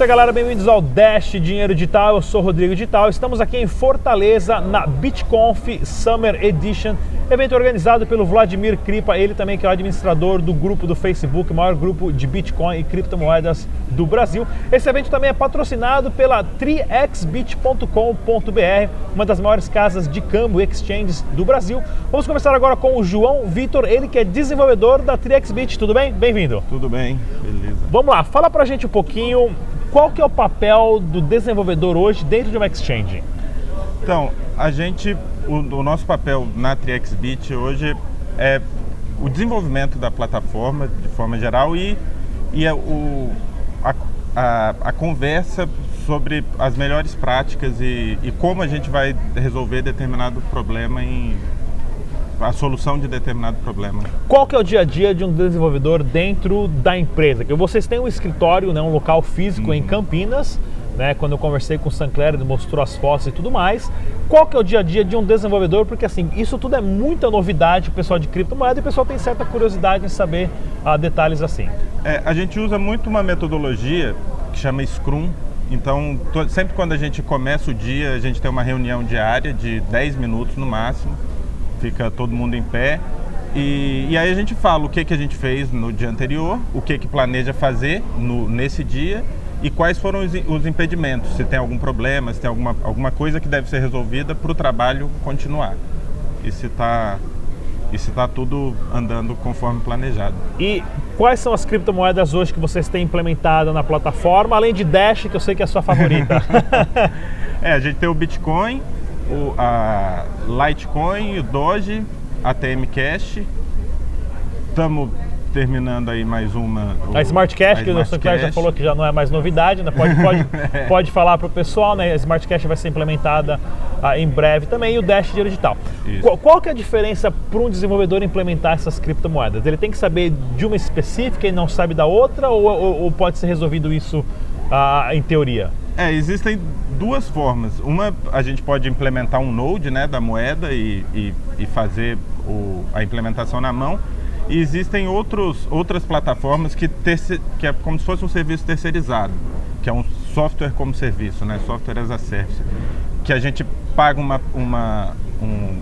isso aí, galera. Bem-vindos ao Dash Dinheiro Digital. Eu sou Rodrigo Digital. Estamos aqui em Fortaleza na BitConf Summer Edition, evento organizado pelo Vladimir Kripa, ele também que é o administrador do grupo do Facebook, o maior grupo de Bitcoin e criptomoedas do Brasil. Esse evento também é patrocinado pela 3xbit.com.br, uma das maiores casas de câmbio e exchanges do Brasil. Vamos conversar agora com o João Vitor, ele que é desenvolvedor da 3xbit. Tudo bem? Bem-vindo. Tudo bem, beleza. Vamos lá, fala pra gente um pouquinho qual que é o papel do desenvolvedor hoje dentro de uma exchange? Então, a gente, o, o nosso papel na TriXBit hoje é o desenvolvimento da plataforma de forma geral e, e a, o, a, a, a, conversa sobre as melhores práticas e, e como a gente vai resolver determinado problema em a solução de determinado problema. Qual que é o dia a dia de um desenvolvedor dentro da empresa? Que vocês têm um escritório, né, um local físico uhum. em Campinas, né, quando eu conversei com o Sancler, ele mostrou as fotos e tudo mais. Qual que é o dia a dia de um desenvolvedor? Porque assim, isso tudo é muita novidade, o pessoal de criptomoeda e o pessoal tem certa curiosidade em saber uh, detalhes assim. É, a gente usa muito uma metodologia que chama Scrum. Então, sempre quando a gente começa o dia, a gente tem uma reunião diária de 10 minutos no máximo fica todo mundo em pé. E, e, aí a gente fala o que, que a gente fez no dia anterior, o que, que planeja fazer no, nesse dia e quais foram os, os, impedimentos, se tem algum problema, se tem alguma, alguma coisa que deve ser resolvida para o trabalho continuar. E se está e se está tudo andando conforme planejado. E quais são as criptomoedas hoje que vocês têm implementado na plataforma, além de Dash, que eu sei que é a sua favorita? é, a gente tem o Bitcoin, o, a Litecoin, o Doge, a TM Cash. Estamos terminando aí mais uma. O, a Smart Cash, a que Smart o Sinclair já falou que já não é mais novidade, né? Pode, pode, é. pode falar para o pessoal, né? A Smart Cash vai ser implementada ah, em breve também e o Dash Dinheiro Digital. Qual, qual, que é a diferença para um desenvolvedor implementar essas criptomoedas? Ele tem que saber de uma específica e não sabe da outra ou, ou, ou pode ser resolvido isso ah, em teoria? É, existem duas formas. Uma, a gente pode implementar um node né, da moeda e, e, e fazer o, a implementação na mão. E existem outros, outras plataformas que, que é como se fosse um serviço terceirizado, que é um software como serviço, né, software as a service, que a gente paga uma, uma, um,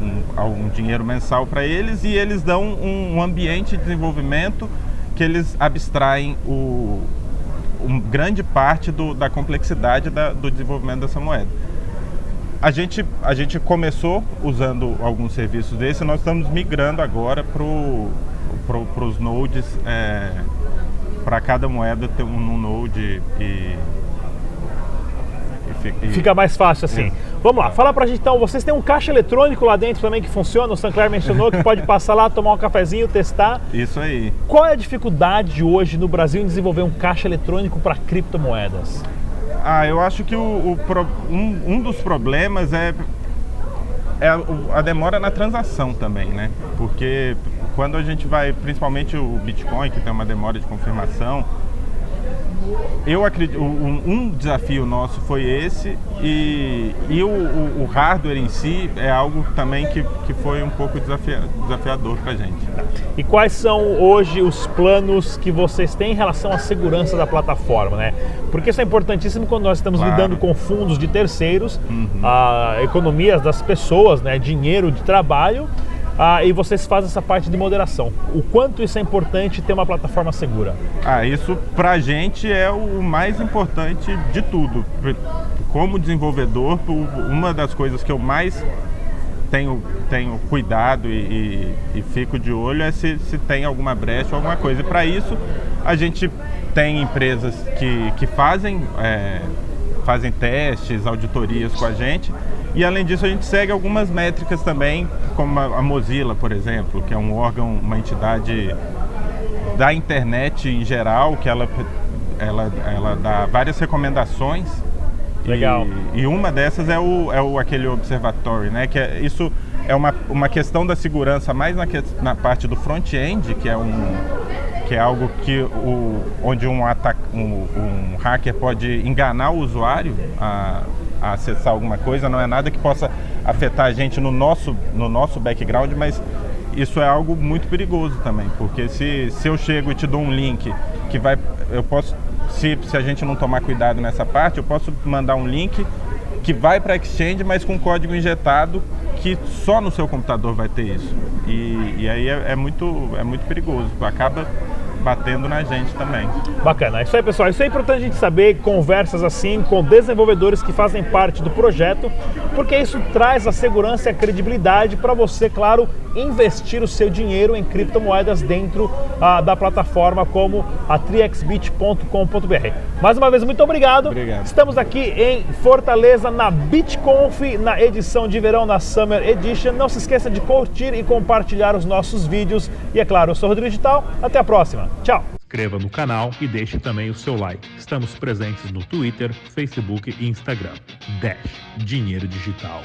um, um dinheiro mensal para eles e eles dão um, um ambiente de desenvolvimento que eles abstraem o, um, grande parte do, da complexidade da, do desenvolvimento dessa moeda. A gente, a gente começou usando alguns serviços desses, nós estamos migrando agora para pro, os nodes, é, para cada moeda ter um, um node e e fica mais fácil assim. Vamos lá, fala pra gente então, vocês têm um caixa eletrônico lá dentro também que funciona, o Sancler mencionou que pode passar lá, tomar um cafezinho, testar. Isso aí. Qual é a dificuldade hoje no Brasil em desenvolver um caixa eletrônico para criptomoedas? Ah, eu acho que o, o um, um, dos problemas é, é a, a demora na transação também, né? Porque quando a gente vai, principalmente o Bitcoin, que tem uma demora de confirmação, eu acredito, um, um, desafio nosso foi esse e, e o, o, o, hardware em si é algo também que, que foi um pouco desafia, desafiador para a gente. E quais são hoje os planos que vocês têm em relação à segurança da plataforma, né? Porque isso é importantíssimo quando nós estamos claro. lidando com fundos de terceiros, uhum. a economias das pessoas, né? dinheiro de trabalho ah, e vocês fazem essa parte de moderação. O quanto isso é importante ter uma plataforma segura? Ah, isso para a gente é o mais importante de tudo. Como desenvolvedor, uma das coisas que eu mais tenho, tenho cuidado e, e, e fico de olho é se, se tem alguma brecha ou alguma coisa. E para isso, a gente tem empresas que, que fazem, é, fazem testes, auditorias com a gente e além disso, a gente segue algumas métricas também, como a Mozilla, por exemplo, que é um órgão, uma entidade da internet em geral, que ela, ela, ela dá várias recomendações. Legal. E, e uma dessas é, o, é o, aquele observatório, né? Que é, isso é uma, uma questão da segurança mais na, na parte do front-end, que é um que é algo que o, onde um, ataca, um, um hacker pode enganar o usuário a, a acessar alguma coisa, não é nada que possa afetar a gente no nosso, no nosso background, mas isso é algo muito perigoso também, porque se, se eu chego e te dou um link que vai, eu posso se, se a gente não tomar cuidado nessa parte, eu posso mandar um link que vai para exchange, mas com código injetado que só no seu computador vai ter isso. E, e aí é, é, muito, é muito perigoso. Acaba batendo na gente também. Bacana. É isso aí, pessoal. Isso é importante a gente saber conversas assim com desenvolvedores que fazem parte do projeto, porque isso traz a segurança e a credibilidade para você, claro, investir o seu dinheiro em criptomoedas dentro ah, da plataforma como a triexbit.com.br. Mais uma vez, muito obrigado. obrigado. Estamos aqui em Fortaleza, na BitConf, na edição de verão, na Summer Edition. Não se esqueça de curtir e compartilhar os nossos vídeos. E é claro, eu sou o Rodrigo Digital. Até a próxima. Tchau. Inscreva no canal e deixe também o seu like. Estamos presentes no Twitter, Facebook e Instagram. Dash Dinheiro Digital.